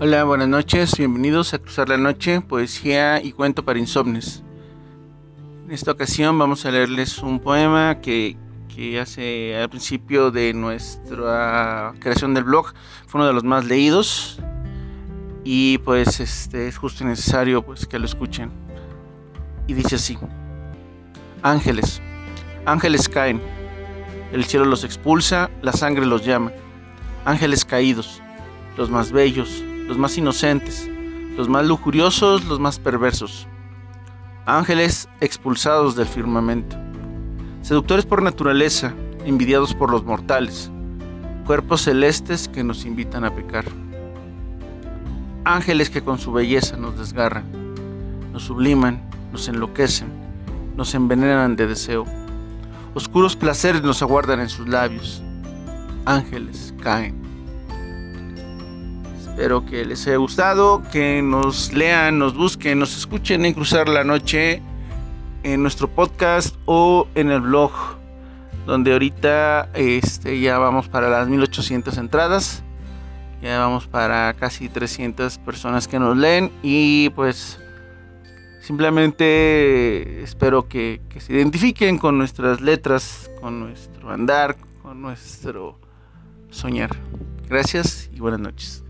Hola, buenas noches, bienvenidos a Cruzar la Noche, poesía y cuento para insomnes. En esta ocasión vamos a leerles un poema que, que hace al principio de nuestra creación del blog fue uno de los más leídos y pues este es justo y necesario pues que lo escuchen. Y dice así: Ángeles, ángeles caen, el cielo los expulsa, la sangre los llama. Ángeles caídos, los más bellos, los más inocentes, los más lujuriosos, los más perversos. Ángeles expulsados del firmamento. Seductores por naturaleza, envidiados por los mortales. Cuerpos celestes que nos invitan a pecar. Ángeles que con su belleza nos desgarran, nos subliman, nos enloquecen, nos envenenan de deseo. Oscuros placeres nos aguardan en sus labios. Ángeles caen. Espero que les haya gustado, que nos lean, nos busquen, nos escuchen en Cruzar la Noche en nuestro podcast o en el blog, donde ahorita este, ya vamos para las 1800 entradas, ya vamos para casi 300 personas que nos leen y pues simplemente espero que, que se identifiquen con nuestras letras, con nuestro andar, con nuestro soñar. Gracias y buenas noches.